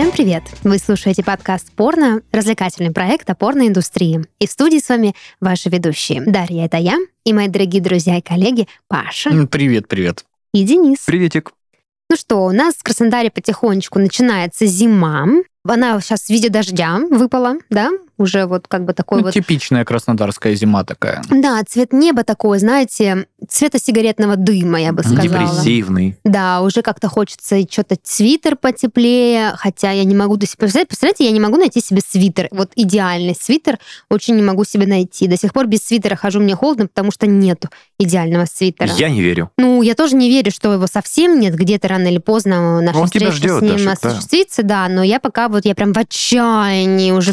Всем привет! Вы слушаете подкаст «Порно», развлекательный проект о порноиндустрии. И в студии с вами ваши ведущие. Дарья — это я, и мои дорогие друзья и коллеги Паша Привет, привет. и Денис. Приветик. Ну что, у нас в Краснодаре потихонечку начинается зима. Она сейчас в виде дождя выпала, да? Уже вот как бы такой Ну, вот... Типичная краснодарская зима такая. Да, цвет неба такой, знаете, цвета сигаретного дыма, я бы сказала. Депрессивный. Да, уже как-то хочется что-то свитер потеплее, хотя я не могу до сих пор... Представляете, я не могу найти себе свитер. Вот идеальный свитер очень не могу себе найти. До сих пор без свитера хожу, мне холодно, потому что нету идеального свитера. Я не верю. Ну, я тоже не верю, что его совсем нет. Где-то рано или поздно наша Он тебя встреча ждет, с ним Дашик, да. осуществится, да. Но я пока вот, я прям в отчаянии уже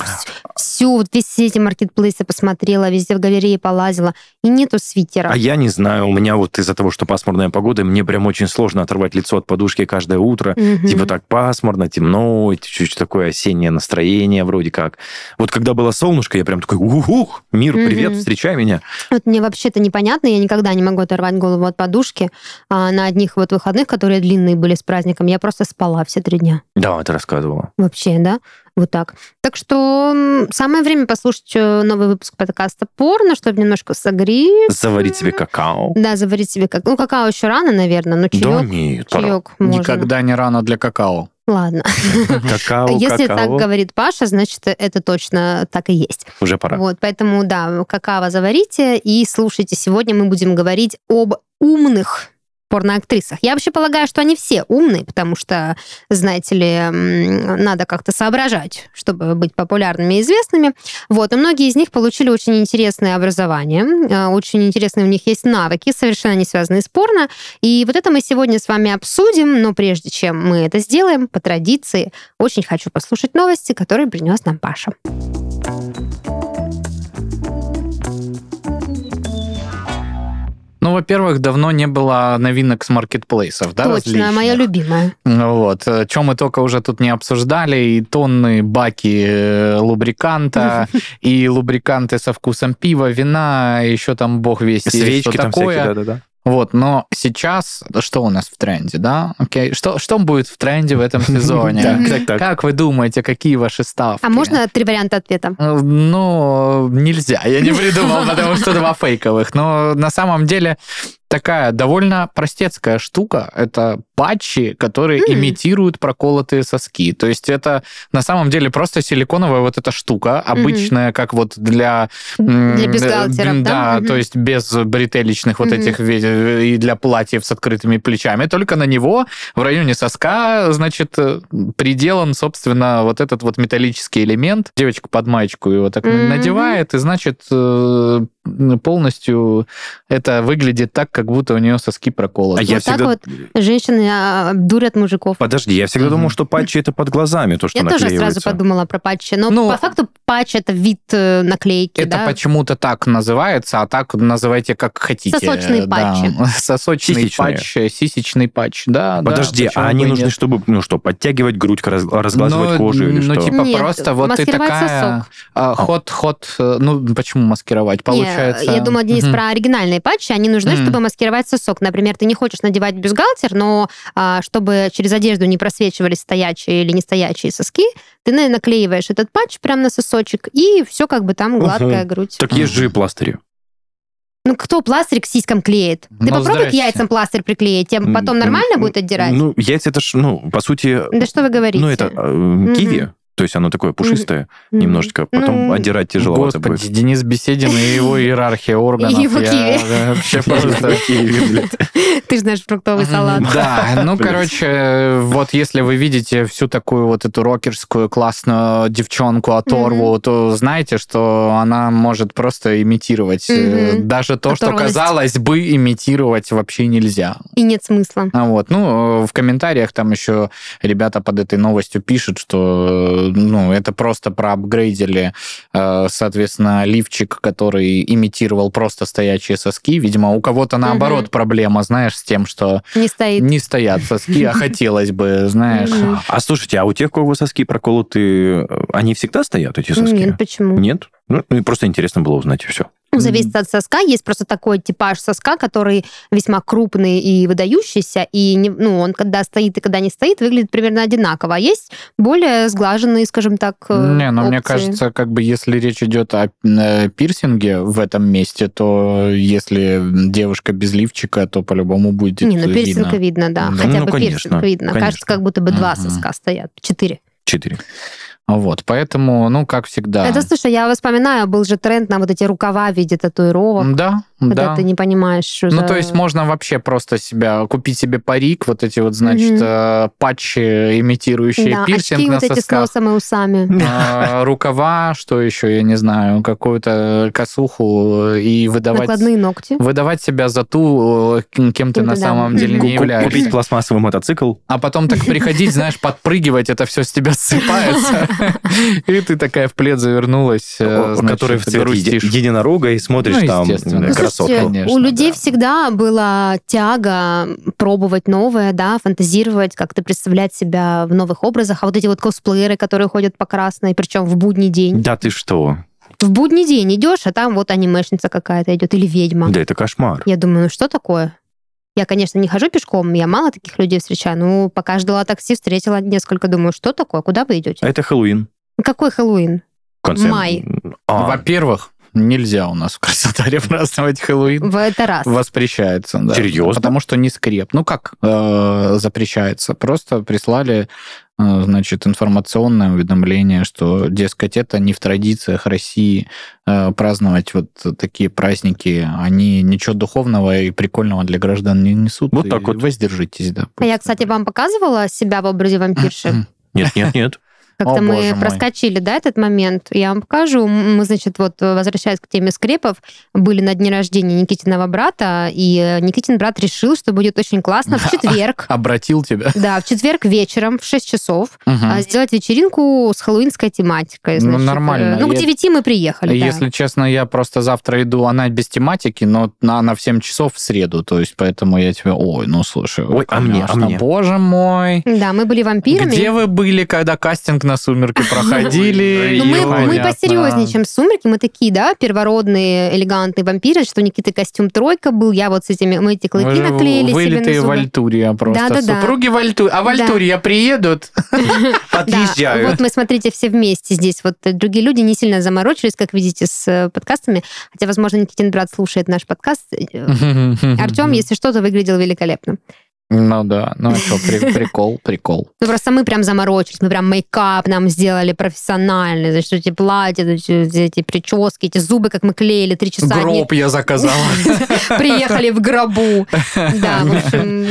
всю, вот весь эти маркетплейсы посмотрела, везде в галерее полазила, и нету свитера. А я не знаю, у меня вот из-за того, что пасмурная погода, мне прям очень сложно оторвать лицо от подушки каждое утро. Мгм. Типа так пасмурно, темно, чуть-чуть такое осеннее настроение вроде как. Вот когда было солнышко, я прям такой, ух, мир, привет, Мгм. встречай меня. Вот мне вообще-то непонятно, я никогда не могу оторвать голову от подушки. А на одних вот выходных, которые длинные были с праздником, я просто спала все три дня. Да, ты рассказывала. Вообще, да? Вот так. Так что самое время послушать э, новый выпуск подкаста «Порно», чтобы немножко согреть. Заварить себе какао. Да, заварить себе как... Ну, какао еще рано, наверное, но Да чаек, нет, пора. чаек можно. Никогда не рано для какао. Ладно. Какао, Если так какао. говорит Паша, значит, это точно так и есть. Уже пора. Вот, поэтому, да, какао заварите и слушайте. Сегодня мы будем говорить об умных порноактрисах. Я вообще полагаю, что они все умные, потому что, знаете ли, надо как-то соображать, чтобы быть популярными и известными. Вот, и многие из них получили очень интересное образование, э, очень интересные у них есть навыки, совершенно не связанные с порно. И вот это мы сегодня с вами обсудим, но прежде чем мы это сделаем, по традиции, очень хочу послушать новости, которые принес нам Паша. Ну, во-первых, давно не было новинок с маркетплейсов, да, Точно, различных. моя любимая. Ну Вот. Чем мы только уже тут не обсуждали, и тонны баки э, лубриканта, и лубриканты со вкусом пива, вина, еще там бог весть, Свечки что там такое. всякие, да-да-да. Вот, но сейчас что у нас в тренде, да? Окей, что, что будет в тренде в этом сезоне? Как вы думаете, какие ваши ставки? А можно три варианта ответа? Э, Ну, нельзя, я не придумал, потому что два фейковых. Но на самом деле такая довольно простецкая штука. Это патчи, которые Мгм. имитируют проколотые соски. То есть это на самом деле просто силиконовая вот эта штука, обычная, как вот для... Для бюстгальтеров, да? Да, Мгм. то есть без бретелечных вот Мгм. этих и для платьев с открытыми плечами. Только на него в районе соска, значит, э, приделан, собственно, вот этот вот металлический элемент. Девочка под маечку его так Мгм. надевает, и, значит, э, полностью это выглядит так, как будто у нее соски проколоты. А я Вот так всегда... вот Женщины а, дурят мужиков. Подожди, я всегда Мгм. думал, что патчи это под глазами, то, что Я тоже сразу подумала про патчи. Но Ну, по факту патч это вид э, наклейки, Это да? почему-то так называется, а так называйте как хотите. Сосочные Да. патчи. Сосочный Сисечные. патч, сисечный патч, да. да, Подожди, почему а они нужны, нет? чтобы, ну что, подтягивать грудь, раз- разглаживать Ну, кожу или ну, что? типа Нет, просто вот ты маскировать такая... сосок. а, Ход, ход, э, ну, почему маскировать? Получается... Я думала, Денис, Мгм. про оригинальные патчи. Они нужны, Мгм. чтобы маскировать сосок. Например, ты не хочешь надевать бюстгальтер, но а, чтобы через одежду не просвечивались стоячие или не стоячие соски, ты на- наклеиваешь этот патч прямо на сосочек, и все как бы там гладкая грудь. Так есть же и пластыри. Ну, кто пластырь к сиськам клеит? Ты Ну, попробуй к здрасте. яйцам пластырь приклеить, тем потом нормально будет отдирать? Ну, яйца это ж, ну, по сути, да что вы говорите? ну, это э, киви, то есть оно такое пушистое Мгм. немножечко, потом Ну, отдирать тяжеловато Господи, будет. Денис Беседин и его иерархия органов. И его киви. Вообще просто... Ты же знаешь фруктовый салат. Да, ну, короче, вот если вы видите всю такую вот эту рокерскую классную девчонку оторву, то знаете, что она может просто имитировать. э. Даже то, что казалось бы, имитировать вообще нельзя. И нет смысла. А Вот, ну, в комментариях там еще ребята под этой новостью пишут, что, ну, это просто проапгрейдили, э, соответственно, лифчик, который имитировал просто стоячие соски. Видимо, у кого-то наоборот Мгм. проблема, знаешь, с тем, что Не стоит. не стоят соски, а хотелось бы, знаешь. А слушайте, а у тех, у кого соски проколоты, э, они всегда стоят, эти соски? Нет, почему? Нет? Ну, просто интересно было узнать, и все. Ну, зависит от соска. Есть просто такой типаж соска, который весьма крупный и выдающийся, и не, ну, он когда стоит и когда не стоит, выглядит примерно одинаково. А есть более сглаженные, скажем так, э, Не, ну мне опции. кажется, как бы если речь идет о э, пирсинге в этом месте, то если девушка без лифчика, то по-любому будет Не, ну видно. пирсинг видно, да. Да. Хотя Ну, бы конечно, пирсинг видно. конечно. Кажется, как будто бы два Мгм. соска стоят. Четыре. Четыре. Вот, поэтому, ну, как всегда. Это, слушай, я вспоминаю, был же тренд на вот эти рукава в виде татуировок. Да, Когда да. ты не понимаешь, что Ну, за- то есть можно вообще просто себя купить себе парик, вот эти вот, значит, э, патчи, имитирующие да, пирсинг очки на вот эти с сосках. носом и усами. А, рукава, что еще, я не знаю, какую-то косуху и выдавать, Накладные ногти. выдавать себя за ту, э, кем кем ты Кем на ты, да. самом деле не являешься. Купить пластмассовый мотоцикл. А потом так приходить, знаешь, подпрыгивать, это все с тебя ссыпается. И ты такая в плед завернулась, который в цвет грустишь. еди- единорога, и смотришь Ну, там э, Ну, красотку. Конечно, у людей да. всегда была тяга пробовать новое, да, фантазировать, как-то представлять себя в новых образах. А вот эти вот косплееры, которые ходят по красной, причем в будний день. Да ты что? В будний день идешь, а там вот анимешница какая-то идет или ведьма. Да это кошмар. Я думаю, ну что такое? Я, конечно, не хожу пешком, я мало таких людей встречаю, но пока ждала такси, встретила несколько, думаю, что такое, куда вы идете? Это Хэллоуин. Какой Хэллоуин? В конце. Май. А, Во-первых, нельзя у нас в Краснодаре праздновать Хэллоуин. В это раз. Воспрещается, да. Серьезно? Потому что не скреп. Ну как э, запрещается? Просто прислали, значит, информационное уведомление, что, дескать, это не в традициях России э, праздновать вот такие праздники. Они ничего духовного и прикольного для граждан не несут. Вот И так вот. Воздержитесь, да. А я, кстати, вам показывала себя в образе вампирши. Нет, нет, нет. Как-то О, мы проскочили, да, этот момент. Я вам покажу. Мы, значит, вот, возвращаясь к теме скрепов, были на дне рождения Никитиного брата, и э, Никитин брат решил, что будет очень классно в четверг. Обратил тебя. Да, в четверг вечером в 6 часов а, сделать вечеринку с хэллоуинской тематикой. Ну, значит. нормально. Э, Ну, к Я- 9 мы приехали, да. Если честно, я просто завтра иду, она без тематики, но на- она в 7 часов в среду, то есть поэтому я тебе, ой, ну слушай, Ой, а мне, а конечно, мне? боже мой. Да, мы были вампирами. Где вы были, когда кастинг на «Сумерки» проходили? Ну, мы, мы посерьезнее, чем «Сумерки». Мы такие, да, первородные, элегантные вампиры, что у Никиты костюм тройка был, я вот с этими, мы эти клыки наклеили себе на зубы. Вальтурия просто. Да-да-да. Супруги Вальтурия. А Вальтурия приедут? Да, Подъезжаю. вот мы, смотрите, все вместе здесь. Вот другие люди не сильно заморочились, как видите, с э, подкастами. Хотя, возможно, Никитин брат слушает наш подкаст. Артем, Артем, если что-то, выглядел великолепно. Ну да, ну а что, прикол, прикол. Ну, просто мы прям заморочились, мы прям мейкап нам сделали профессиональный, значит, эти платья, эти, эти прически, эти зубы, как мы клеили три часа. Гроб я заказал. Приехали в гробу. Да, в общем,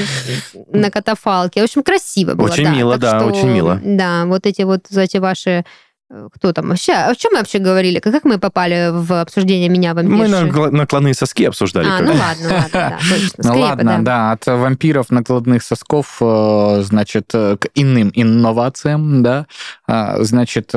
на катафалке. В общем, красиво было. Очень мило, да, что, очень мило. Да, вот эти вот эти ваши... э, Кто там вообще? О чем мы вообще говорили? Как мы попали в обсуждение меня, Мы вампирши? на гла- накладные соски обсуждали. А, ну ладно, ладно, да, точно. Ну Скрепы, ладно, да. от вампиров накладных сосков, э, значит, э, к иным инновациям, да, А, значит,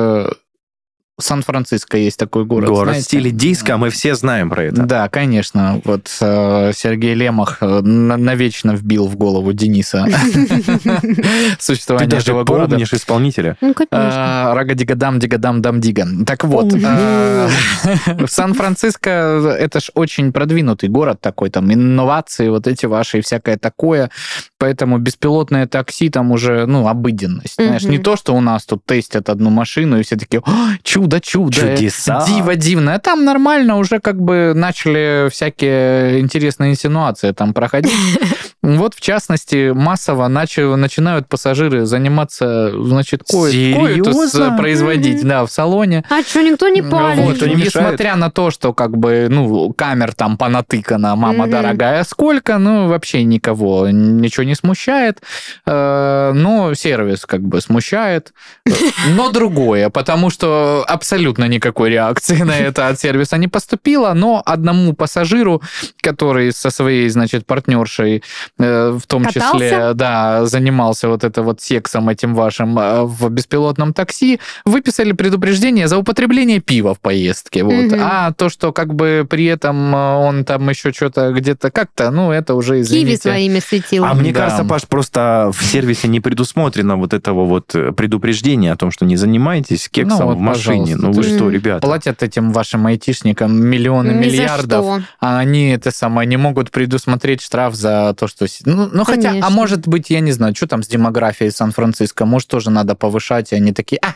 Сан-Франциско есть такой город. Город в знаете? стиле диска, мы все знаем про это. Да, конечно. Вот э, Сергей Лемах э, на- навечно вбил в голову Дениса Ты существование даже этого города. помнишь исполнителя? Ну, конечно. А, Рага-дигадам, дигадам, дам дига. Так вот, в Сан-Франциско это ж очень продвинутый город такой, там инновации, вот эти ваши и всякое такое. Поэтому беспилотное такси там уже, ну, обыденность. Знаешь, не то, что у нас тут тестят одну машину, и все такие, «О, чудо, чудо, Чудеса. диво дивное. Там нормально уже как бы начали всякие интересные инсинуации там проходить. Вот, в частности, массово начали, начинают пассажиры заниматься, значит, ко- коитус Серьезно? производить, да, в салоне. А что, никто не палит? Вот, не несмотря на то, что как бы, ну, камер там понатыкано, мама Мгм. дорогая, сколько, ну, вообще никого ничего не смущает. Э, Но сервис как бы смущает. Но другое, потому что абсолютно никакой реакции на это от сервиса не поступило, но одному пассажиру, который со своей, значит, партнершей в том Катался? числе, да, занимался вот это вот сексом этим вашим э, в беспилотном такси, выписали предупреждение за употребление пива в поездке. Вот. Мгм. А то, что как бы при этом э, он там еще что-то где-то как-то, ну, это уже, Киви извините. своими светил. А мне Да. кажется, Паш, просто в сервисе не предусмотрено вот этого вот э, предупреждения о том, что не занимайтесь кексом Ну вот, в машине. Ну вы что, ребята? Платят этим вашим айтишникам миллионы, Ни миллиардов, а они это самое не могут предусмотреть штраф за то, что... с- Ну, ну хотя, а может быть, я не знаю, что там с демографией Сан-Франциско, может, тоже надо повышать, и они такие, а,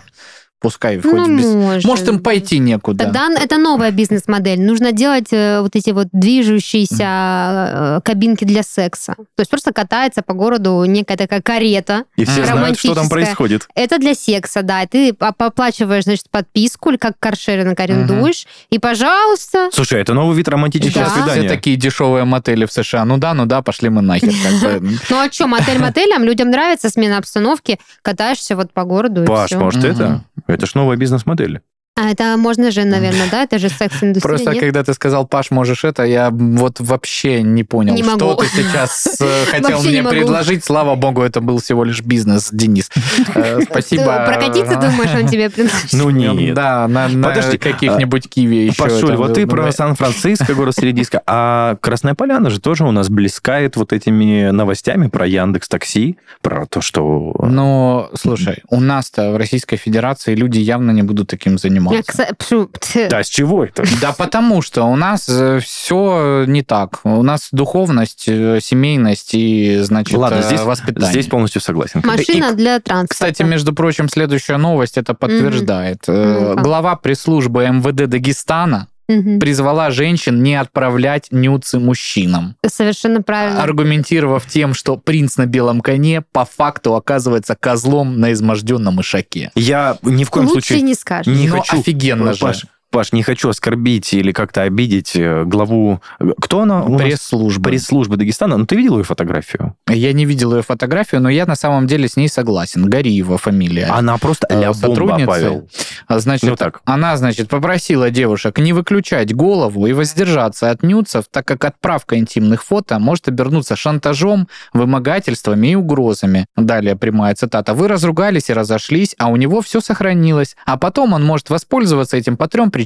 пускай хоть Ну, без... может. Может, им пойти некуда. Тогда это новая бизнес-модель. Нужно делать э, вот эти вот движущиеся э, кабинки для секса. То есть просто катается по городу некая такая карета. И все знают, что там происходит. Это для секса, да. И Ты оплачиваешь, значит, подписку, или как каршеринг арендуешь, и, пожалуйста, Слушай, это новый вид романтического Да. Все свидания. такие дешевые мотели в США. Ну да, ну да, пошли мы нахер. Ну а что, мотель мотелям, людям нравится смена обстановки, катаешься вот по городу и Паш, все. может, это? Это ж новая бизнес-модель. А это можно же, наверное, да? Это же секс-индустрия, Просто нет? когда ты сказал, Паш, можешь это, я вот вообще не понял, Не что могу. ты сейчас э, хотел Вообще не мне могу. предложить. Слава богу, это был всего лишь бизнес, Денис. Э, Ты Спасибо. Прокатиться, думаешь, он тебе предложит? Ну нет. Да, на, на Подожди, каких-нибудь киви еще. Пашуль, вот ты было. про Сан-Франциско, город Середиска, а Красная Поляна же тоже у нас блескает вот этими новостями про Яндекс Такси, про то, что... Но, слушай, у нас-то в Российской Федерации люди явно не будут таким Я, заниматься. Да, с чего это? Да потому что у нас все не так. У нас духовность, э, семейность и, значит, Ладно, э, здесь, воспитание. здесь полностью согласен. Машина для транспорта. Кстати, между прочим, следующая новость это подтверждает. Э, Ну-ка. Глава пресс-службы МВД Дагестана Мгм. призвала женщин не отправлять нюцы мужчинам, Совершенно правильно. аргументировав тем, что принц на белом коне по факту оказывается козлом на изможденном ишаке. Я ни в коем Лучше случае не скажешь. не Ну, хочу... офигенно же. Паш, не хочу оскорбить или как-то обидеть э, главу... Кто она? Пресс-служба. Пресс-службы Дагестана. Ну, ты видел ее фотографию? Я не видел ее фотографию, но я на самом деле с ней согласен. Гариева фамилия. Она просто Э, сотрудницы. Павел. А, Значит, Ну так. она, значит, попросила девушек не выключать голову и воздержаться от нюцев, так как отправка интимных фото может обернуться шантажом, вымогательствами и угрозами. Далее прямая цитата. «Вы разругались и разошлись, а у него все сохранилось. А потом он может воспользоваться этим по трем причинам.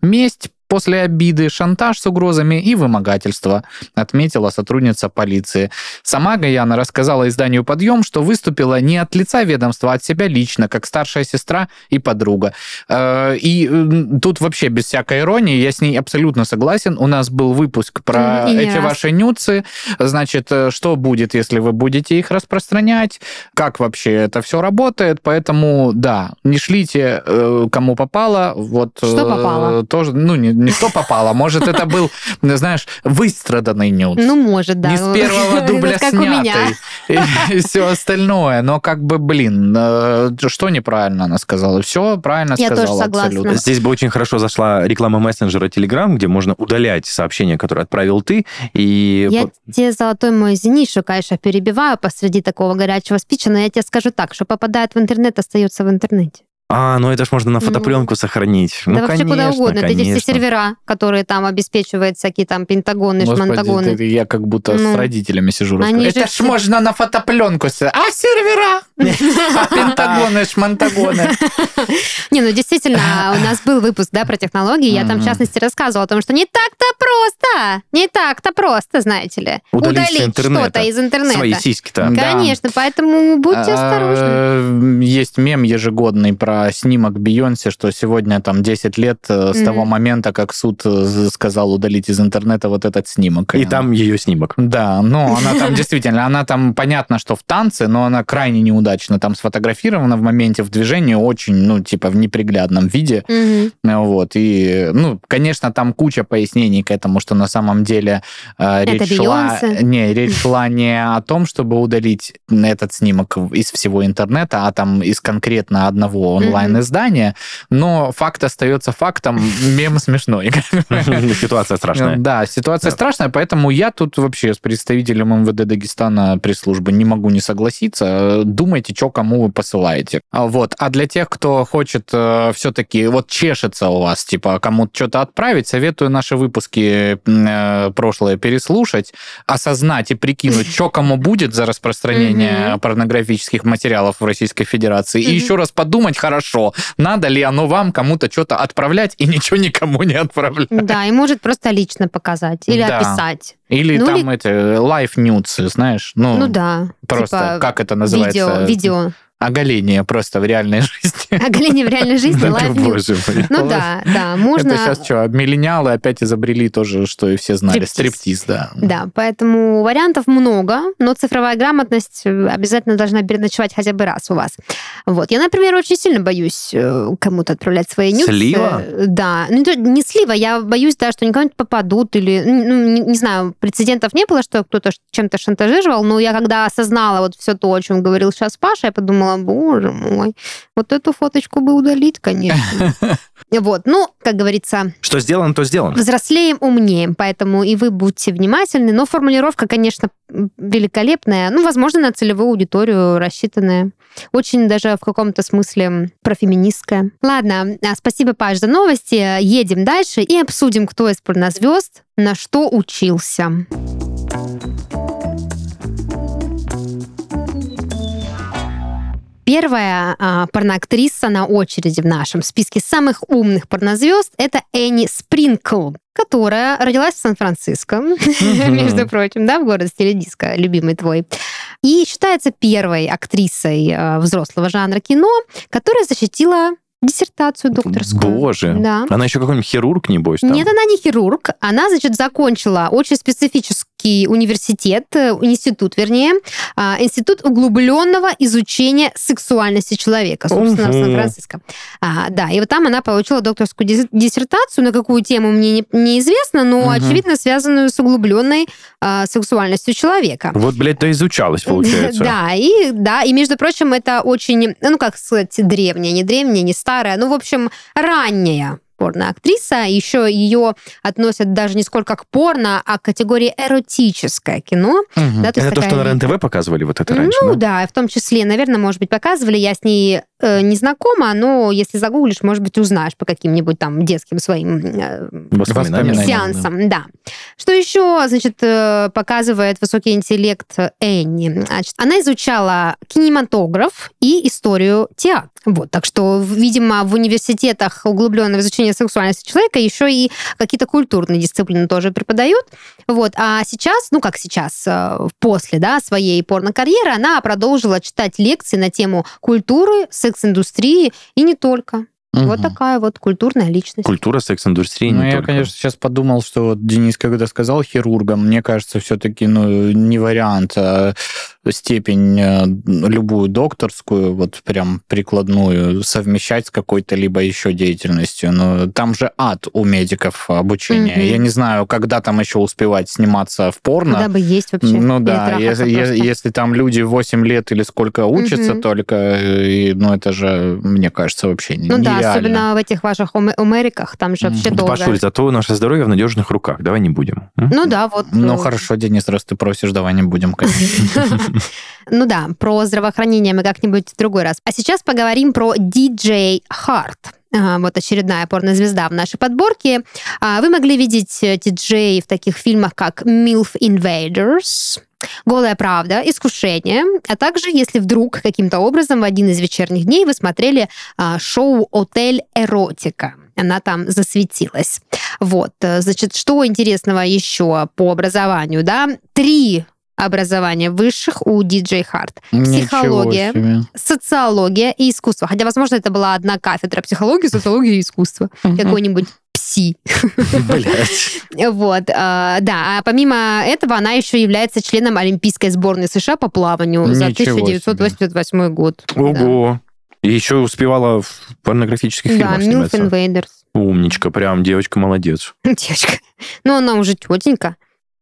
Месть, после обиды, шантаж с угрозами и вымогательство, отметила сотрудница полиции. Сама Гаяна рассказала изданию «Подъем», что выступила не от лица ведомства, а от себя лично, как старшая сестра и подруга. Э, И тут вообще без всякой иронии, я с ней абсолютно согласен. У нас был выпуск про не эти ваши нюцы. Значит, э, что будет, если вы будете их распространять, как вообще это все работает. Поэтому, да, не шлите э, кому попало. Вот, Что попало? Тоже, ну, не, не что попало. Может, это был, знаешь, выстраданный нюц. Ну, может, да. Не с первого дубля Как у меня. снятый. И, все остальное. Но как бы, блин, э, что неправильно она сказала? Все правильно Я тоже сказала согласна. абсолютно. Здесь бы очень хорошо зашла реклама мессенджера Telegram, где можно удалять сообщения, которые отправил ты, и... Я тебе, золотой мой, что, конечно, перебиваю посреди такого горячего спича, но я тебе скажу так, что попадает в интернет, остается в интернете. А, ну это ж можно на Ну. фотопленку сохранить. Ну, да вообще куда конечно, угодно. Это эти все конечно. сервера, которые там обеспечивают всякие там пентагоны, Господи, шмантагоны. это я как будто Ну, с родителями сижу. они же Это ж все- можно на фотопленку. А сервера? А пентагоны, шмантагоны. Не, ну действительно, у нас был выпуск, да, про технологии. Я там, в частности, рассказывала о том, что не так-то просто. Не так-то просто, знаете ли. Удалить что-то из интернета. Свои сиськи-то. Конечно, поэтому будьте осторожны. А, Есть мем ежегодный про снимок Бейонсе, что сегодня там 10 лет э, с того момента, как суд э, сказал удалить из интернета вот этот снимок. И там ее снимок. Да, но она там действительно, она там понятно, что в танце, но она крайне неудачно там сфотографирована в моменте в движении очень, ну, типа в неприглядном виде. Ну, Вот, и, ну, конечно, там куча пояснений к этому, что на самом деле э, Это речь шла... Бейонсе. Не, речь шла не о том, чтобы удалить этот снимок из всего интернета, а там из конкретно одного онлайн-издания, но факт остается фактом, мем смешной. Ситуация страшная. Да, ситуация страшная, поэтому я тут вообще с представителем МВД Дагестана пресс-службы не могу не согласиться. Думайте, что кому вы посылаете. А Вот. А для тех, кто хочет все-таки, вот чешется у вас, типа, кому-то что-то отправить, советую наши выпуски э, прошлое переслушать, осознать и прикинуть, что кому будет за распространение порнографических материалов в Российской Федерации, и еще раз подумать хорошо, надо ли оно вам кому-то что-то отправлять и ничего никому не отправлять. Да, и может просто лично показать или описать. Или Ну, там это live nudes, знаешь, ну, Ну да. просто типа как это называется? Видео, видео. Оголение просто в реальной жизни. Оголение в реальной жизни, мой. Ну да, да, можно... Это сейчас что, миллениалы опять изобрели тоже, что и все знали, Стриптиз. да. Да, поэтому вариантов много, но цифровая грамотность э, обязательно должна переночевать хотя бы раз у вас. Вот. Я, например, очень сильно боюсь э, кому-то отправлять свои нюцы. Слива? Да. Ну, не слива, я боюсь, да, что кому-нибудь попадут или, ну, не, не знаю, прецедентов не было, что кто-то чем-то шантажировал, но я когда осознала вот все то, о чем говорил сейчас Паша, я подумала, боже мой, вот эту фоточку бы удалить, конечно. Вот, ну, как говорится, Что сделано, то сделано. взрослеем, умнеем, поэтому и вы будьте внимательны. Но формулировка, конечно, великолепная. Ну, возможно, на целевую аудиторию рассчитанная. Очень даже в каком-то смысле профеминистская. Ладно, а, спасибо, Паш, за новости. Едем дальше и обсудим, кто из порнозвезд на что учился. Первая а, порноактриса на очереди в нашем списке самых умных порнозвезд это Энни Спринкл, которая родилась в Сан-Франциско, между прочим, да, в городе стиле диска, любимый твой. И считается первой актрисой а, взрослого жанра кино, которая защитила диссертацию докторскую. Боже. Да. Она еще какой-нибудь хирург, небось, там. Нет, она не хирург. Она, значит, закончила очень специфический университет, э, институт, вернее, а, институт углубленного изучения сексуальности человека, собственно, в Ого. Сан-Франциско. А, да, и вот там она получила докторскую дис- диссертацию, на какую тему мне не- неизвестно, но, Мгм. очевидно, связанную с углубленной а, сексуальностью человека. Вот, блядь, то изучалось, получается. Да, и да, и между прочим, это очень, ну как сказать, древняя, не древняя, не старая, ну в общем ранняя порноактриса. Еще ее относят даже не сколько к порно, а к категории эротическое кино. Мгм. Да, то Это то, что такая- на РЕН-ТВ показывали вот это раньше, ну да? да, в том числе, наверное, может быть, показывали. Я с ней э, не знакома, но если загуглишь, может быть, узнаешь по каким-нибудь там детским своим э. Воспоминания. сеансом, да. Что еще, значит, э, показывает высокий интеллект Энни? Значит, она изучала кинематограф и историю театра. Вот, так что, видимо, в университетах углубленного изучения сексуальности человека еще и какие-то культурные дисциплины тоже преподают. Вот, а сейчас, ну как сейчас, э, после, да, своей порнокарьеры, она продолжила читать лекции на тему культуры, секс-индустрии и не только. Вот Мгм. такая вот культурная личность. Культура секс-индустрии Ну, не я, только. конечно, сейчас подумал, что вот Денис, когда сказал хирургом, мне кажется, все-таки ну, не вариант, а степень э, любую докторскую, вот прям прикладную, совмещать с какой-то либо еще деятельностью. Но там же ад у медиков обучения. Мгм. Я не знаю, когда там еще успевать сниматься в порно. Куда бы есть вообще. Ну да, если, просто. если там люди 8 лет или сколько учатся Мгм. только, э, и, ну это же, мне кажется, вообще Ну да, нереально. особенно в этих ваших Америках, там же вообще Мгм. долго. Пашуль, зато наше здоровье в надежных руках. Давай не будем. М? Ну да, вот. Ну э, хорошо, Денис, раз ты просишь, давай не будем, конечно. Ну да, про здравоохранение мы как-нибудь в другой раз. А сейчас поговорим про DJ Hart. А, Вот очередная порнозвезда в нашей подборке. А, Вы могли видеть э, диджей в таких фильмах, как MILF Invaders, Голая правда, искушение, а также, если вдруг каким-то образом в один из вечерних дней вы смотрели а, шоу Отель Эротика. Она там засветилась. Вот, э, значит, что интересного еще по образованию, да? Три образования высших у диджей Харт. Психология. Себе. Социология и искусство. Хотя, возможно, это была одна кафедра психологии, социологии и искусства. Какой-нибудь пси. Вот, а, да. А помимо этого, она еще является членом Олимпийской сборной США по плаванию за Ничего 1988 год. Ого. И еще успевала в порнографических Да, фильмах сниматься. Инвейдерс. Умничка, прям девочка молодец. Девочка. Ну, она уже тетенька.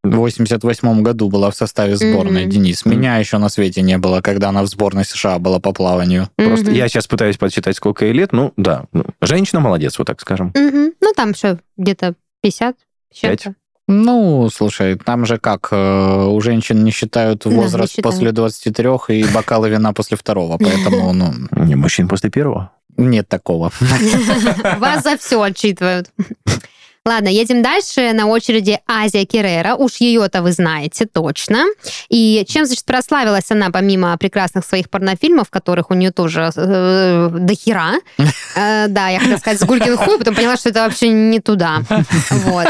В 88 году была в составе сборной, Мгм. Денис. Меня еще на свете не было, когда она в сборной США была по плаванию. Просто Мгм. я сейчас пытаюсь подсчитать, сколько ей лет. Ну, да. ну, Женщина молодец, вот так скажем. Мгм. Ну, там еще где-то 50. с Пять. чем-то. Ну, слушай, там же как, э, у женщин не считают Да, не возраст после 23 и бокалы вина после второго, поэтому, ну, Не, мужчин после первого. нет такого. Вас за все отчитывают. Ладно, едем дальше. На очереди Азия Керрера. Уж ее-то вы знаете точно. И чем, значит, прославилась она, помимо прекрасных своих порнофильмов, которых у нее тоже э, до хера. Э, да, я хотела сказать с Гулькин хуй, потом поняла, что это вообще не туда. Вот.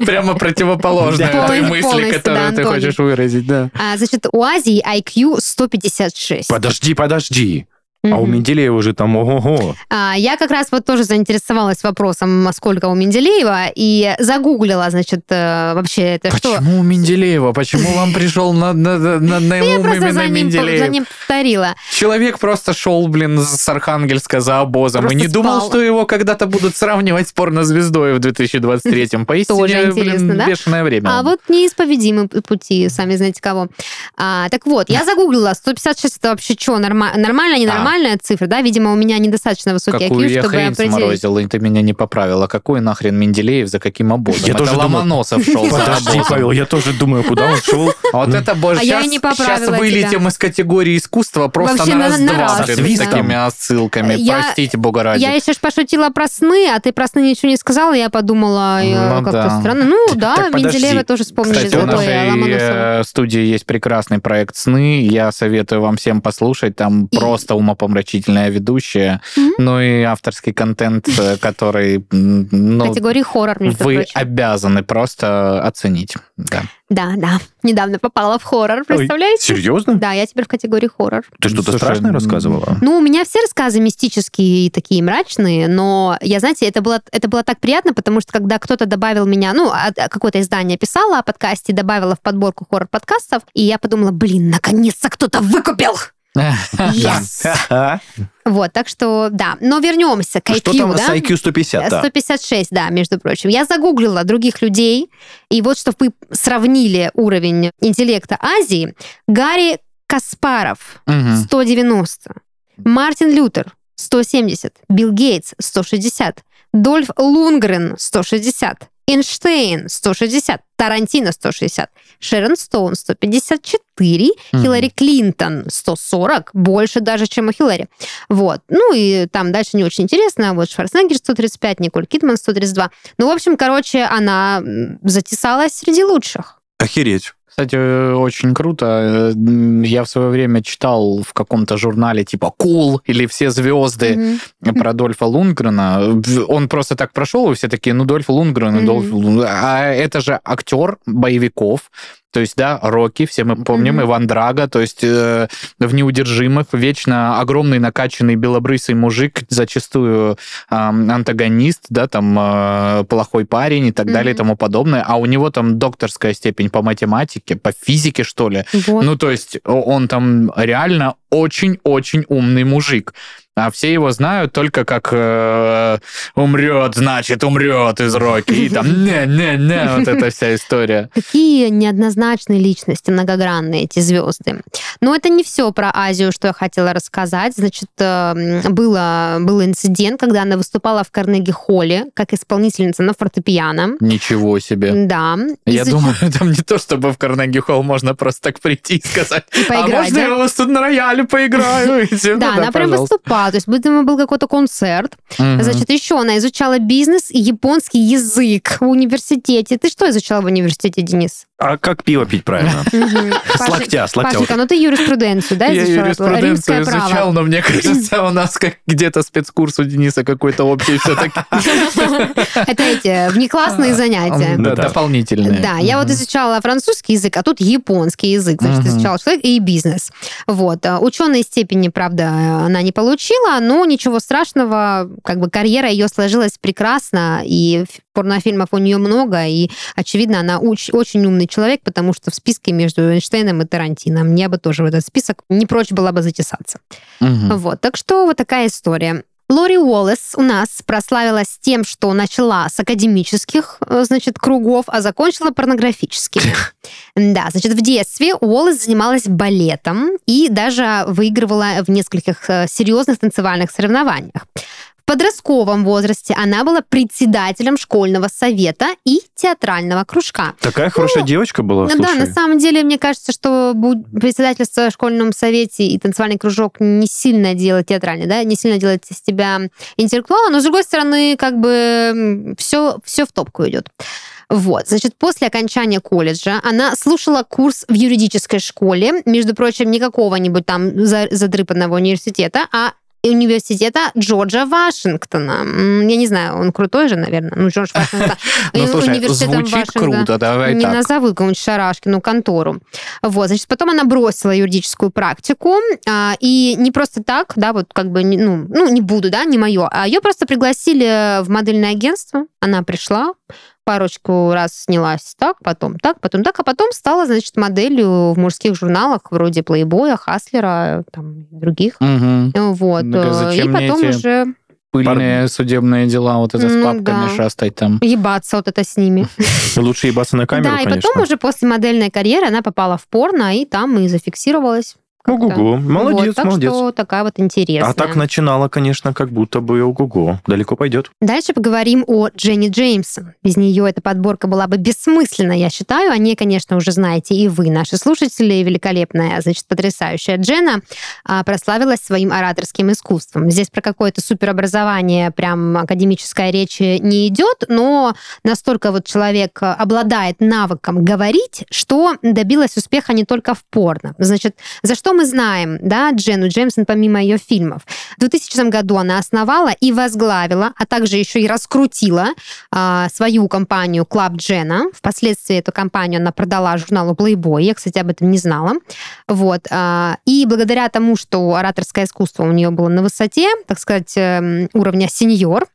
Прямо противоположная Да. той мысли, да, которую ты Антоний. хочешь выразить, да. А, значит, у Азии IQ 156. Подожди, подожди. А у. Менделеева же там ого-го. А, Я как раз вот тоже заинтересовалась вопросом, а сколько у Менделеева, и загуглила, значит, э, вообще это что. Почему у Менделеева? Почему вам пришел на, на, на, на Я просто за ним, за ним повторила. Человек просто шел, блин, с Архангельска за обозом Просто и не думал, спал. что его когда-то будут сравнивать с порнозвездой в 2023-м. Поистине, Тоже блин, да? бешеное время. А вот неисповедимы пути, сами знаете кого. А, так вот, я загуглила, 156 это вообще что, норма- нормальная, цифра, да? Видимо, у меня недостаточно высокий Какую IQ, я чтобы хрень определить. сморозила, и ты меня не поправила. Какой нахрен Менделеев, за каким обозом? Я это тоже думал- Ломоносов шел за Подожди. Павел, я тоже думаю, куда он шел. А Вот это, А и сейчас, сейчас вылетим из категории искусства просто на раз-два с такими отсылками. Простите, бога ради. Я еще ж пошутила про сны, а ты про сны ничего не сказала, я подумала, э, Ну как-то странно. Ну да. Менделеева тоже вспомнили Кстати, у нашей э, студии есть прекрасный проект «Сны». Я советую вам всем послушать. Там просто умопомрачительная ведущая. Мгм. Ну и авторский контент, э, который ну, Категории хоррор, между вы прочим. обязаны просто оценить. Да. Да, да. Недавно попала в хоррор, представляете? Серьезно? Да, я теперь в категории хоррор. Ты что-то Слушай, страшное рассказывала? Ну, у меня все рассказы мистические и такие мрачные, но я, знаете, это было, это было так приятно, потому что когда кто-то добавил меня, ну, а- а какое-то издание писало о подкасте, добавило в подборку хоррор-подкастов, и я подумала, блин, наконец-то кто-то выкупил! Yes! Вот, так что, да. Но вернемся к IQ, Что там да? с IQ 150? да? 156, да, между прочим. Я загуглила других людей, и вот чтобы вы сравнили уровень интеллекта Азии, Гарри Каспаров Мгм. 190, Мартин Лютер 170, Билл Гейтс 160, Дольф Лунгрен 160, Эйнштейн 160, Тарантино 160, Шерон Стоун 154, Мгм. Хиллари Клинтон 140, больше даже, чем у Хиллари. Вот. Ну и там дальше не очень интересно. Вот Шварценеггер 135, Николь Кидман 132. Ну, в общем, короче, она затесалась среди лучших. Охереть. Кстати, очень круто. Я в свое время читал в каком-то журнале типа «Кул» или «Все звезды» Мгм. про Дольфа Лунгрена. Он просто так прошел, и все такие, ну, Дольф Лунгрен, Мгм. Дольф Лунгрен. А это же актер боевиков. То есть, да, Рокки, все мы помним, Мгм. Иван Драга, то есть э, в «Неудержимых» вечно огромный накачанный белобрысый мужик, зачастую ам, антагонист, да, там э, плохой парень и так далее и тому подобное, а у него там докторская степень по математике, по физике, что ли. Вот. Ну, то есть он там реально очень-очень умный мужик. А все его знают только как э, умрет, значит, умрет из Рокки. И там не-не-не, вот эта вся история. Какие неоднозначные личности, многогранные эти звезды. Но это не все про Азию, что я хотела рассказать. Значит, э, было, был инцидент, когда она выступала в Карнеги-холле как исполнительница на фортепиано. Ничего себе. Да. Я Из-за думаю, там не то, чтобы в Карнеги Холл можно просто так прийти и сказать, И а поиграть, можно да? я у вас тут на рояле поиграю? Все, Да, ну она прям пожалуйста. То есть, видимо, был какой-то концерт. Мгм. Значит, еще она изучала бизнес и японский язык в университете. Ты что изучала в университете, Денис? А как пиво пить правильно? С локтя, с локтя. Пашенька, ну ты юриспруденцию, да, Я изучала? юриспруденцию изучал, но мне кажется, у нас как где-то спецкурс у Дениса какой-то общий все-таки. Это эти внеклассные занятия. Ну дополнительные. Да, я вот изучала французский язык, а тут японский язык, значит, Мгм. изучала человек и бизнес. Вот. А Ученые степени, правда, она не получила, но ничего страшного, как бы карьера ее сложилась прекрасно, и порнофильмов у нее много, и, очевидно, она очень умный человек, потому что в списке между Эйнштейном и Тарантином я бы тоже в этот список не прочь была бы затесаться. Мгм. Вот, так что вот такая история. Лори Уоллес у нас прославилась тем, что начала с академических, э, значит, кругов, а закончила порнографическими. Да, значит, в детстве Уоллес занималась балетом и даже выигрывала в нескольких э, серьезных танцевальных соревнованиях. Подростковом возрасте она была председателем школьного совета и театрального кружка. Такая хорошая девочка была, Ну, слушай. Да, на самом деле, мне кажется, что председательство в школьном совете и танцевальный кружок не сильно делает театральный, да, не сильно делает из тебя интеллектуала, но, с другой стороны, как бы все, все в топку идет. Вот, значит, после окончания колледжа она слушала курс в юридической школе, между прочим, не какого-нибудь там за- задрыпанного университета, а университета Джорджа Вашингтона. Я не знаю, он крутой же, наверное. Ну, Джордж Вашингтон. Ну, И слушай, звучит круто, давай не назову какую-нибудь шарашкину контору. Вот, значит, потом она бросила юридическую практику, а, и не просто так, да, вот как бы, ну, ну, не буду, да, не мое, а ее просто пригласили в модельное агентство, она пришла, парочку раз снялась так, потом так, потом так, а потом стала, значит, моделью в мужских журналах вроде Плейбоя, Хаслера, там, других. Мгм. Вот. Так а э, зачем и мне потом эти уже Пыльные судебные дела, вот это с Ну, папками да. шастать там. ебаться вот это с ними. Лучше ебаться на камеру, да, и потом уже после модельной карьеры она попала в порно, и там и зафиксировалась. Ого-го, молодец, Вот, так молодец. что такая вот интересная. А так начинала, конечно, как будто бы ого-го. Далеко пойдет. Дальше поговорим о Дженни Джеймсон. Без нее эта подборка была бы бессмысленна, я считаю. О ней, конечно, уже знаете и вы, наши слушатели. Великолепная, значит, потрясающая Дженна а, прославилась своим ораторским искусством. Здесь про какое-то суперобразование, прям академическая речь не идет, но настолько вот человек обладает навыком говорить, что добилась успеха не только в порно. Значит, за что мы знаем, да, Дженну Джеймсон, помимо ее фильмов? В 2000 году она основала и возглавила, а также еще и раскрутила а, свою компанию Club Джена. Впоследствии эту компанию она продала журналу Playboy. Я, кстати, об этом не знала. Вот. а, и благодаря тому, что ораторское искусство у нее было на высоте, так сказать, эм, уровня сеньор,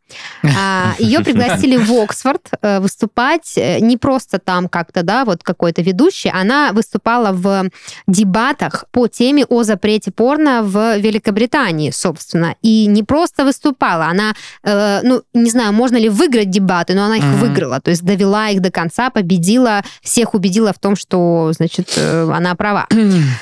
ее пригласили в Оксфорд э, выступать э, не просто там как-то, да, вот какой-то ведущий, она выступала в дебатах по теме о запрете порно в Великобритании, собственно. И не просто выступала, она, э, ну, не знаю, можно ли выиграть дебаты, но она их выиграла, то есть довела их до конца, победила, всех убедила в том, что, значит, она права.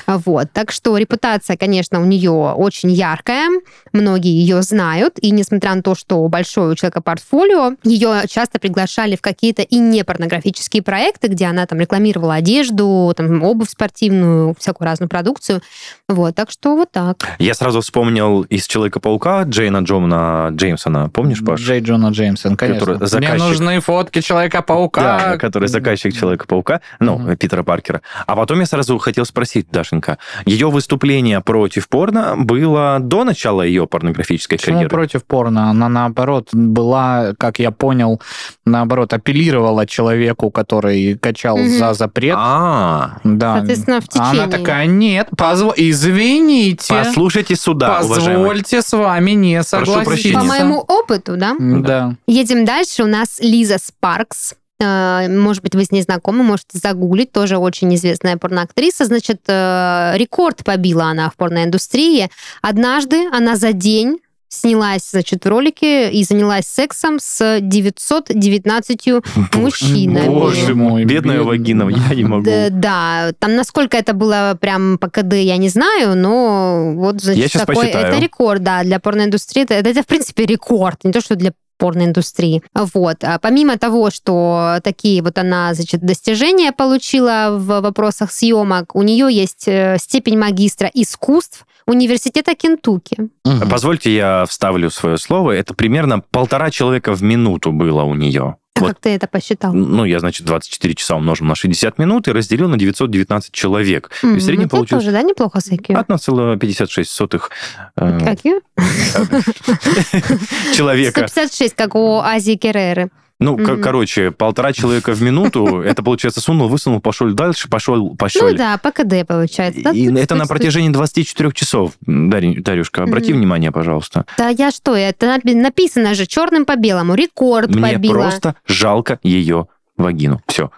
Вот. Так что репутация, конечно, у нее очень яркая, многие ее знают, и несмотря на то, что большое у человека портфолио, ее часто приглашали в какие-то и не порнографические проекты, где она там рекламировала одежду, там обувь спортивную, всякую разную продукцию. Вот, так что вот так. Я сразу вспомнил из Человека-паука Джейна Джона Джеймсона. Помнишь, Паш? Джей Джона Джеймсон, конечно. Который Мне заказчик. нужны фотки Человека-паука. Да, который заказчик Человека-паука, ну, Мгм. Питера Паркера. А потом я сразу хотел спросить, Дашенька, ее выступление против порно было до начала ее порнографической Почему карьеры? против порно? Она, наоборот, была, как я понял, наоборот, апеллировала человеку, который качал Мгм. за запрет. А, Да. Соответственно, в А Она течение. такая, нет, позво... извините, послушайте сюда, уважаемые. позвольте с вами не согласиться. По моему опыту, да? Да. Едем дальше. У нас Лиза Спаркс. Э, Может быть, вы с ней знакомы, можете загуглить. Тоже очень известная порноактриса. Значит, э, рекорд побила она в порноиндустрии. Однажды она за день снялась, значит, в ролике и занялась сексом с 919 мужчинами. Боже мой, бедная вагина, я не могу. Да, да, там насколько это было прям по КД, я не знаю, но вот, значит, такой, это рекорд, да, для порноиндустрии. Это, это, в принципе, рекорд, не то, что для порноиндустрии. Вот. А помимо того, что такие вот она, значит, достижения получила в вопросах съемок, у нее есть э, степень магистра искусств университета Кентукки. Мгм. Позвольте я вставлю свое слово. Это примерно полтора человека в минуту было у нее. А Вот как ты это посчитал? ну, я, значит, 24 часа умножим на 60 минут и разделил на 919 человек. М, И в среднем ну, получилось тоже, да, неплохо с IQ? 1,56 э, IQ? человека. 156, как у Азии Кереры. Ну, Мгм. короче, полтора человека в минуту, это, получается, сунул, высунул, пошел дальше, пошел, пошел. Ну да, по КД получается. да? И Тут- это на тут- протяжении 24 часов. Дарь- Дарюшка, обрати Мгм. внимание, пожалуйста. Да я что, это напи- написано же черным по белому. Рекорд Мне побила. просто жалко ее вагину. Все.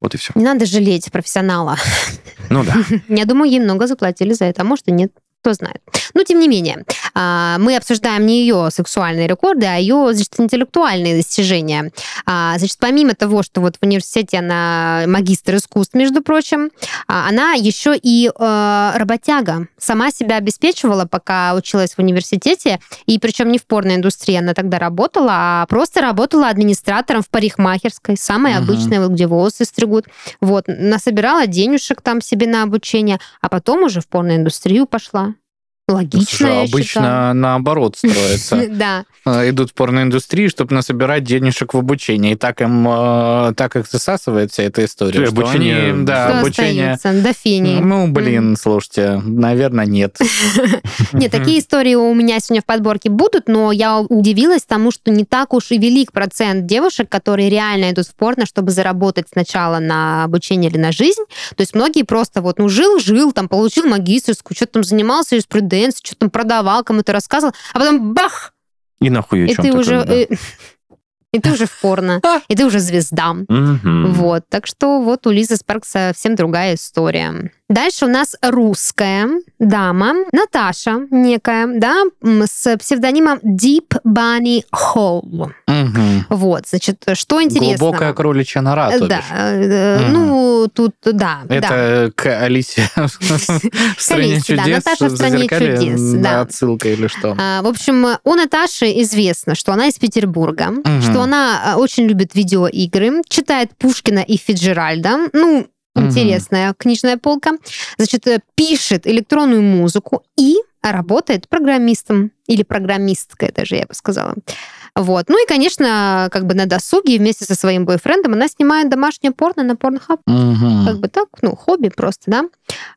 Вот и все. Не надо жалеть профессионала. Ну да. Я думаю, ей много заплатили за это, а может и нет. Кто знает. Но, тем не менее, а, мы обсуждаем не ее сексуальные рекорды, а ее, значит, интеллектуальные достижения. А, значит, помимо того, что вот в университете она магистр искусств, между прочим, а, она еще и э, работяга. Сама себя обеспечивала, пока училась в университете, и причем не в порной индустрии она тогда работала, а просто работала администратором в парикмахерской, самой Мгм. обычной, вот где волосы стригут. Вот, насобирала денежек там себе на обучение, а потом уже в порноиндустрию пошла. Логично, Слушай, я обычно считаю. наоборот строится. Да. Э, Идут в порноиндустрию, чтобы насобирать денежек в обучение. И так им э, так их засасывает вся эта история. Что обучение- они, да, Что обучение. остается до фени. Ну, блин, слушайте, наверное, нет. Нет, такие истории у меня сегодня в подборке будут, но я удивилась тому, что не так уж и велик процент девушек, которые реально идут в порно, чтобы заработать сначала на обучение или на жизнь. То есть многие просто вот, ну, жил-жил, там, получил магистрскую, что-то там занимался юриспруденцией, что-то там продавал, кому-то рассказывал, а потом бах! И нахуй И ты уже... э, И ты уже в порно, и ты уже звезда. Вот, так что вот у Лизы Спаркс совсем другая история. Дальше у нас русская дама, Наташа некая, да, с псевдонимом Deep Bunny Hole. Мгм. Вот, значит, что интересно? Глубокая кроличья нора, то Да, э, Мгм. ну, тут, да, да. Это к Алисе в стране Алисе, да, чудес. Наташа в «Стране чудес», да. Отсылка или что? А, В общем, у Наташи известно, что она из Петербурга, что она а, очень любит видеоигры, читает Пушкина и Фиджеральда. Ну, Интересная книжная полка. Значит, э, пишет электронную музыку и работает программистом или программисткой даже, я бы сказала. Вот. Ну и, конечно, как бы на досуге вместе со своим бойфрендом она снимает домашнее порно на Pornhub. Мгм. Как бы так, ну, хобби просто, да.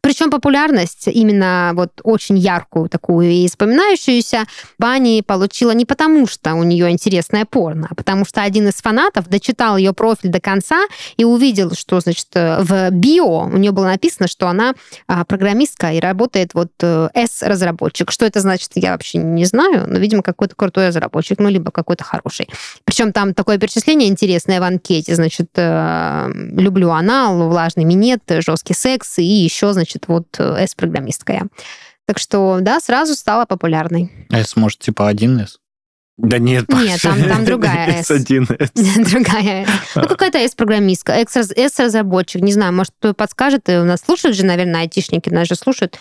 Причем популярность именно вот очень яркую такую и запоминающуюся Бани получила не потому, что у нее интересное порно, а потому что один из фанатов дочитал ее профиль до конца и увидел, что, значит, э, в био у нее было написано, что она а, программистка и работает вот э, S-разработчик. Что это значит, я вообще не знаю, но, видимо, какой-то крутой разработчик, ну, либо какой-то хороший. Причем там такое перечисление интересное в анкете, значит, э, люблю анал, влажный минет, жесткий секс и еще, значит, вот э, S-программистка я. Так что, да, сразу стала популярной. S, может, типа 1С? Да нет, Нет, там- там другая S. S1S. Другая. Ну, какая-то S-программистка, S-разработчик, не знаю, может, кто подскажет. И у нас слушают же, наверное, айтишники, нас же слушают.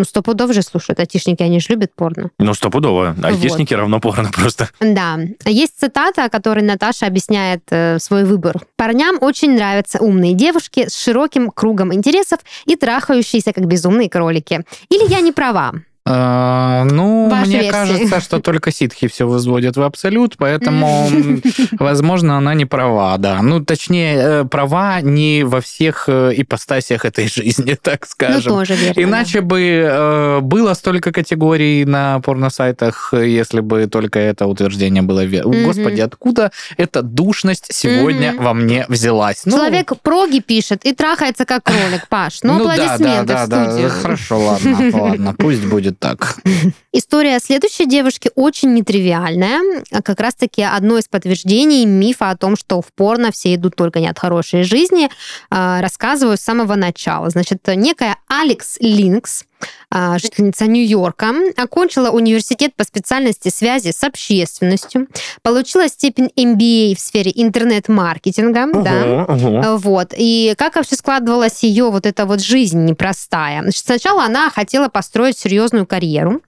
Ну, сто пудов же слушают айтишники, они же любят порно. Ну, стопудово. Айтишники равно порно просто. Да. Есть цитата, которой Наташа объясняет э, свой выбор. Парням очень нравятся умные девушки с широким кругом интересов и трахающиеся как безумные кролики. Или я не права? Э, Ну, Ваша мне версия. кажется, что только ситхи все возводят в абсолют, поэтому, возможно, она не права, да. Ну, точнее, э, права не во всех э, ипостасях этой жизни, так Ну, скажем. тоже верно. Иначе бы э, было столько категорий на порносайтах, если бы только это утверждение было верно. Мгм. Господи, откуда эта душность сегодня Мгм. во мне взялась? да. Ну, Человек проги пишет и трахается как кролик, Паш. Ну, ну да, да, аплодисменты да, в да, студию. хорошо, ладно, ладно, пусть будет так. История следующей девушки очень нетривиальная. Как раз-таки одно из подтверждений мифа о том, что в порно все идут только не от хорошей жизни, а, рассказываю с самого начала. Значит, некая Алекс Линкс, жительница Нью-Йорка, окончила университет по специальности связи с общественностью, получила степень MBA в сфере интернет-маркетинга, да, Ого, ого. вот. И как вообще складывалась ее вот эта вот жизнь непростая? Значит, сначала она хотела построить серьезную карьеру,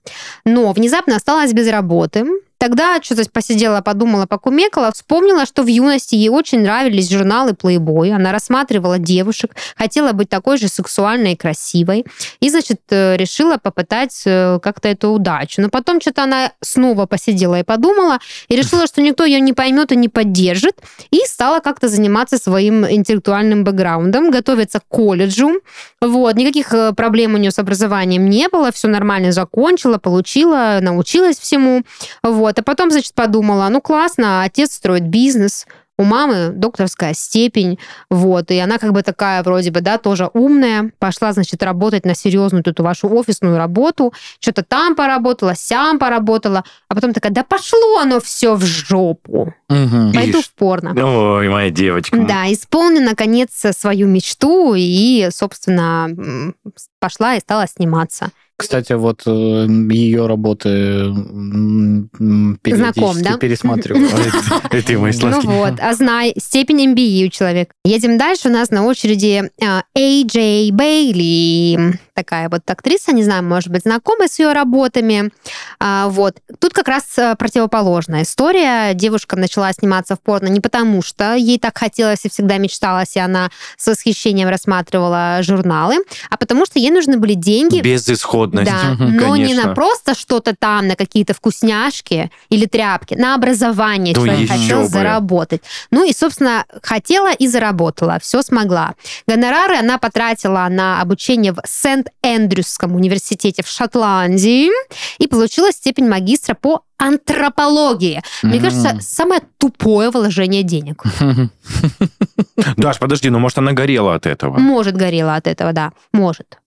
но внезапно осталась без работы. Тогда что-то посидела, подумала, покумекала, вспомнила, что в юности ей очень нравились журналы Playboy. Она рассматривала девушек, хотела быть такой же сексуальной и красивой. И, значит, э, решила попытать э, как-то эту удачу. Но потом что-то она снова посидела и подумала, и решила, что никто ее не поймет и не поддержит, и стала как-то заниматься своим интеллектуальным бэкграундом, готовиться к колледжу. Вот, никаких э, проблем у нее с образованием не было, все нормально закончила, получила, научилась всему. Вот, а потом, значит, подумала, ну классно, отец строит бизнес, у мамы докторская степень, вот, и она как бы такая вроде бы, да, тоже умная, пошла, значит, работать на серьезную эту вашу офисную работу, что-то там поработала, сям поработала, а потом такая, да пошло оно все в жопу, Мгм. пойду Ишь. в порно. Ой, моя девочка. Да, исполню, наконец, свою мечту и, собственно, пошла и стала сниматься. Кстати, вот э, ее работы Знаком, да? пересматриваю. Это ты, мой Ну сладкий. вот, а знай, степень MBE у человека. Едем дальше. У нас на очереди а, AJ Бейли. Такая вот актриса, не знаю, может быть, знакомы с ее работами. А, вот. Тут как раз а, противоположная история. Девушка начала сниматься в порно не потому, что ей так хотелось и всегда мечталось, и она с восхищением рассматривала журналы, а потому что ей нужны были деньги Безысходность. да, но не конечно. на просто что-то там, на какие-то вкусняшки или тряпки, на образование Ну, человек хотел бы. заработать. Ну и, собственно, хотела и заработала, все смогла. Гонорары она потратила на обучение в Сент-Эндрюсском университете в Шотландии и получила степень магистра по антропологии. Мне Мгм. кажется, самое тупое вложение денег. Даш, подожди, ну может она горела от этого? Может, горела от этого, да, может.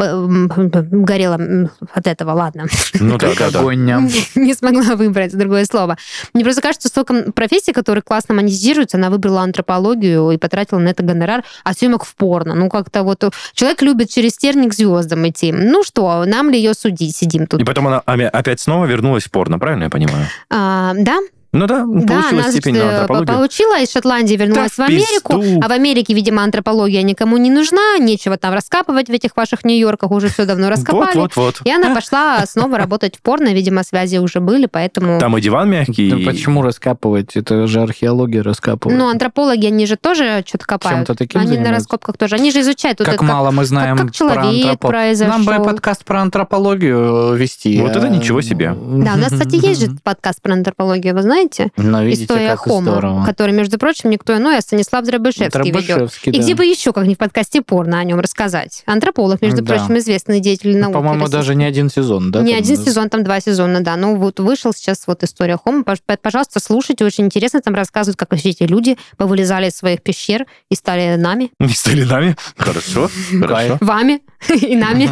Горела от этого, ладно. Ну да, Как да, да. не смогла выбрать другое слово. Мне просто кажется, столько профессий, которые классно монетизируются, она выбрала антропологию и потратила на это гонорар, а съемок в порно. Ну, как-то вот э, человек любит через терник к звездам идти. Ну что, нам ли ее судить? Сидим тут. И потом она опя- опять снова вернулась в порно, правильно я понимаю? А, да, Ну да, да, получила она степень на э, антропологию. получила из Шотландии, вернулась Да в Америку. пизду. А в Америке, видимо, антропология никому не нужна, нечего там раскапывать в этих ваших Нью-Йорках, уже все давно раскопали. Вот, вот, вот. И она пошла снова работать в порно, видимо, связи уже были, поэтому... Там и диван мягкий. Да почему раскапывать? Это же археология раскапывает. Ну, антропологи, они же тоже что-то копают. Чем-то таким они на занимаются? раскопках тоже. Они же изучают вот как это, мало мы знаем как человек про антропо- произошел. Нам бы подкаст про антропологию вести. Вот это ничего себе. Да, у нас, кстати, есть же подкаст про антропологию, вы знаете? Но видите, История как Хома, здорово. который, между прочим, никто иной, а Станислав Дробышевский ведет. Дробышевский, И да. где бы еще, как не в подкасте порно, о нем рассказать? Антрополог, между Да. прочим, известный деятель науки. По-моему, даже не один сезон, да? не там? один сезон, там два сезона, да. Ну вот вышел сейчас вот история Хома. Пож- Пожалуйста, слушайте, очень интересно. Там рассказывают, как вообще эти люди повылезали из своих пещер и стали нами, Не стали нами? Хорошо, хорошо. вами и нами.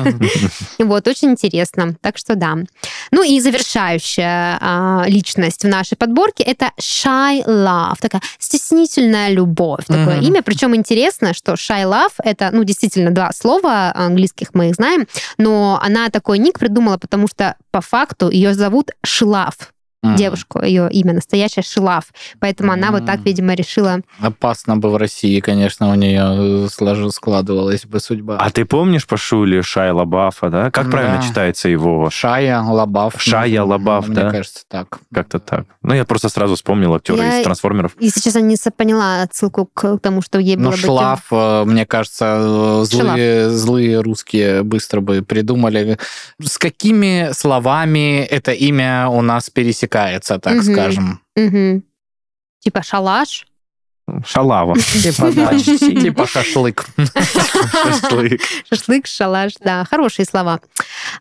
Вот, очень интересно. Так что да. Ну и завершающая а, личность в нашей подборке это Shy Love. Такая стеснительная любовь. Такое Мгм. имя. Причем интересно, что Shy Love это, ну, действительно, два слова английских мы их знаем, но она такой ник придумала, потому что по факту ее зовут Шилав. Мгм. Девушку, ее имя настоящее Шилав. Поэтому она вот так, видимо, решила. Опасно бы в России, конечно, у нее слож- складывалась бы судьба. А ты помнишь по Шуле Шайла Баффа, да? Как правильно Да. читается его? Шая Лабаф. Шая Лабаф, Мне да? кажется, так. Как-то так. Ну, я просто сразу вспомнил актера Я- из «Трансформеров». Если честно, не со- поняла отсылку к тому, что ей было Ну, бы... Шлаф, э, мне кажется, э, злые, злые русские быстро бы придумали. С какими словами это имя у нас пересекается, так Мгм. скажем? Мгм. Типа шалаш. Шалава. Типа, да, типа шашлык. Шашлык. Шашлык, шалаш, да, хорошие слова.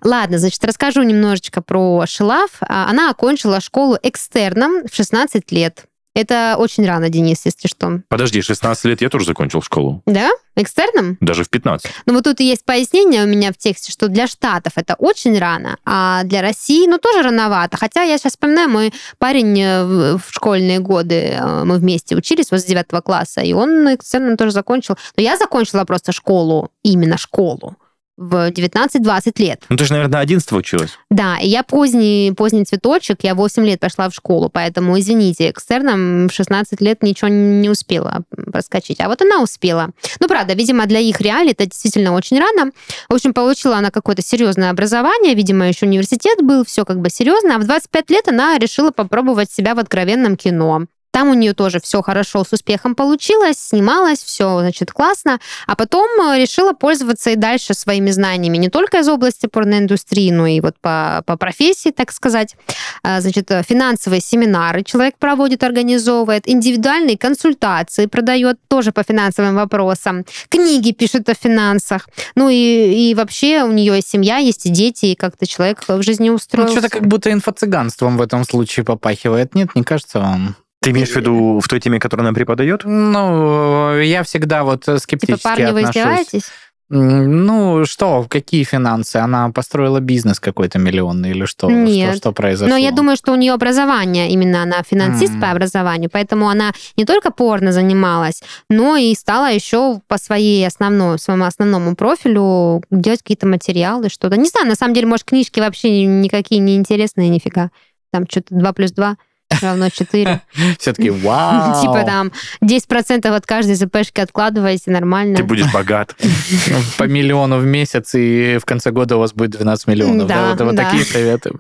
Ладно, значит, расскажу немножечко про Шилав. А, Она окончила школу экстерном в 16 лет. Это очень рано, Денис, если что. Подожди, 16 лет я тоже закончил школу. Да? Экстерном? Даже в 15. Ну вот тут есть пояснение у меня в тексте, что для Штатов это очень рано, а для России, ну, тоже рановато. Хотя я сейчас вспоминаю, мой парень э, в в школьные годы, э, мы вместе учились вот с 9 класса, и он экстерном тоже закончил. Но я закончила просто школу, именно школу, в 19-20 лет. Ну, ты же, наверное, 11 училась. Да, и я поздний, поздний цветочек, я 8 лет пошла в школу, поэтому, извините, экстерном в 16 лет ничего не успела проскочить. А вот она успела. Ну, правда, видимо, для их реалий это действительно очень рано. В общем, получила она какое-то серьезное образование, видимо, еще университет был, все как бы серьезно. А в 25 лет она решила попробовать себя в откровенном кино. Там у нее тоже все хорошо, с успехом получилось, снималась, все, значит, классно. А потом э, решила пользоваться и дальше своими знаниями не только из области порноиндустрии, но и вот по, по профессии, так сказать. А, Значит, э, финансовые семинары человек проводит, организовывает, индивидуальные консультации продает тоже по финансовым вопросам, книги пишет о финансах. Ну и, и вообще у нее и семья, есть и дети, и как-то человек в жизни Ну, устроился. что-то как будто инфо-цыганством в этом случае попахивает. Нет, не кажется вам? Ты имеешь в виду в той теме, которую она преподает? Ну, я всегда вот Типа, скептически парни, вы отношусь. издеваетесь? М, Ну, что, какие финансы? Она построила бизнес какой-то миллионный или что? Нет. Что, что произошло? Но я думаю, что у нее образование, именно она финансист М. по образованию, поэтому она не только порно занималась, но и стала еще по своей основной, своему основному профилю делать какие-то материалы, что-то. Не знаю, на самом деле, может, книжки вообще никакие не интересные, нифига. Там что-то 2 плюс 2 равно 4. Все-таки вау! Типа там 10% от каждой ЗПшки откладывайте, нормально. Ты будешь богат. по миллиону в месяц, и в конце года у вас будет 12 миллионов. Да, вот, такие советы.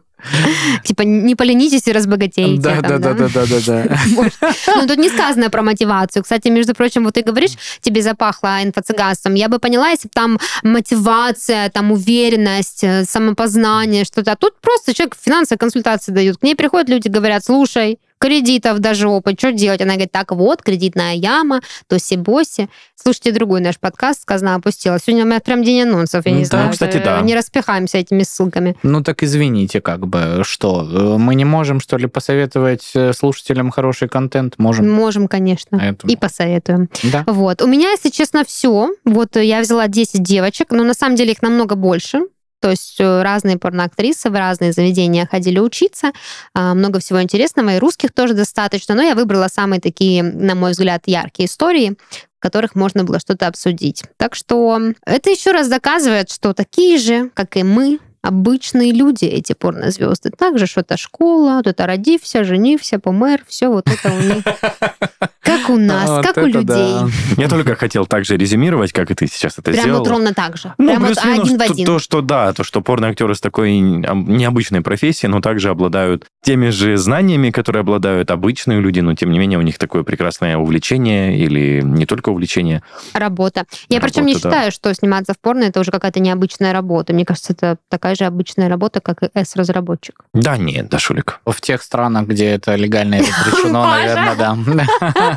Типа не поленитесь и разбогатейте. Да, да, да, да, да, да. Ну, тут не сказано про мотивацию. Кстати, между прочим, вот ты говоришь, тебе запахло инфо-цыганством. Я бы поняла, если бы там мотивация, там уверенность, э, самопознание, что-то. А тут просто человек финансовые консультации дают. К ней приходят люди, говорят, слушай, кредитов даже опыт, что делать? Она говорит, так вот, кредитная яма, тоси-боси. Слушайте другой наш подкаст, сказано, опустила. Сегодня у меня прям день анонсов, я не Да, знаю. кстати, э, да. Не распихаемся этими ссылками. Ну так извините, как бы, что, э, мы не можем, что ли, посоветовать э, слушателям хороший контент? Можем. Можем, конечно. Поэтому- И посоветуем. Да. Вот. У меня, если честно, все. Вот я взяла 10 девочек, но на самом деле их намного больше. То есть э, разные порноактрисы в разные заведения ходили учиться. А, Много всего интересного, и русских тоже достаточно. Но я выбрала самые такие, на мой взгляд, яркие истории, в которых можно было что-то обсудить. Так что это еще раз доказывает, что такие же, как и мы, обычные люди, эти порнозвезды. Также что-то школа, вот это родився, женився, помер, все вот это у них. Как у нас, Вот как у людей. да. Я только хотел также резюмировать, как и ты сейчас это Прям сделал. вот ровно так же. Ну, Прям вот один в то- один. То, что да, то, что порноактеры с такой необычной профессией, но также обладают теми же знаниями, которые обладают обычные люди, но тем не менее у них такое прекрасное увлечение или не только увлечение. Работа. Я причем не Работа, да. считаю, что сниматься в порно это уже какая-то необычная работа. Мне кажется, это такая же обычная работа, как и S-разработчик. Да, нет, Дашулик. В тех странах, где это легально и разрешено, Паша. наверное, да.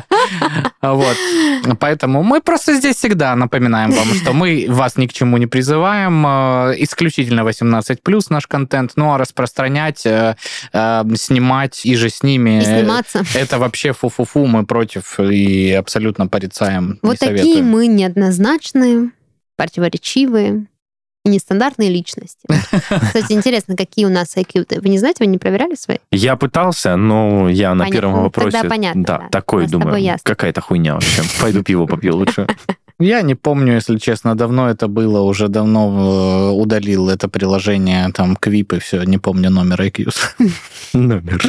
Вот. Поэтому мы просто здесь всегда напоминаем вам, что мы вас ни к чему не призываем. э, Исключительно 18+, наш контент. Ну, а распространять, э, э, снимать и же с ними... И сниматься. Это вообще фу-фу-фу, мы против и абсолютно порицаем. Вот такие мы неоднозначные, противоречивые и нестандартные личности. Кстати, интересно, какие у нас IQ? Вы не знаете, вы не проверяли свои? Я пытался, но я на Понятно. первом Ну, вопросе... тогда понятно, Да, да. такой, думаю, какая-то хуйня вообще. Пойду пиво попью лучше. Я не помню, если честно, давно это было, уже давно э, удалил это приложение, там, Квип и все, не помню номер IQ. Номер.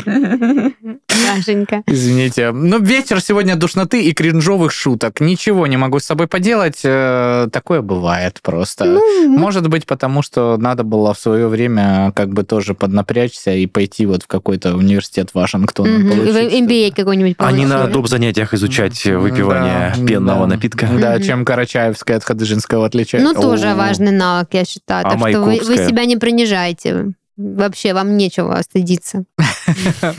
Дашенька. Извините. Ну, вечер сегодня душноты и кринжовых шуток. Ничего не могу с собой поделать. э, Такое бывает просто. Ну, Может быть, потому что надо было в свое время как бы тоже поднапрячься и пойти вот в какой-то университет Вашингтона. Получить вы MBA какой-нибудь А не на доп. занятиях изучать выпивание Да, пенного да. напитка? Да, Мгм. Чем Карачаевская от Хадыжинского отличается. Ну, тоже О. важный навык, я считаю. А Так что вы, вы себя не принижайте. Вообще, вам нечего стыдиться.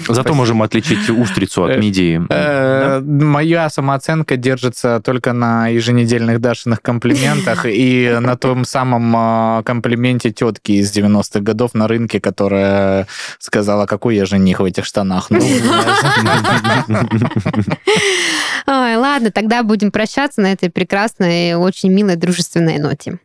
Зато можем отличить устрицу от мидии. Э, Моя самооценка держится только на еженедельных Дашиных комплиментах и на том самом а, комплименте тетки из 90-х годов на рынке, которая сказала, какой я жених в этих штанах. Ну, Ой, ладно, тогда будем прощаться на этой прекрасной, очень милой, дружественной ноте.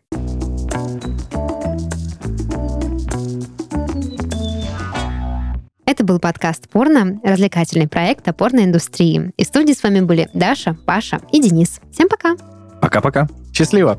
Был подкаст «Порно», развлекательный проект о порноиндустрии. И студии с вами были Даша, Паша и Денис. Всем пока! Пока-пока. Счастливо!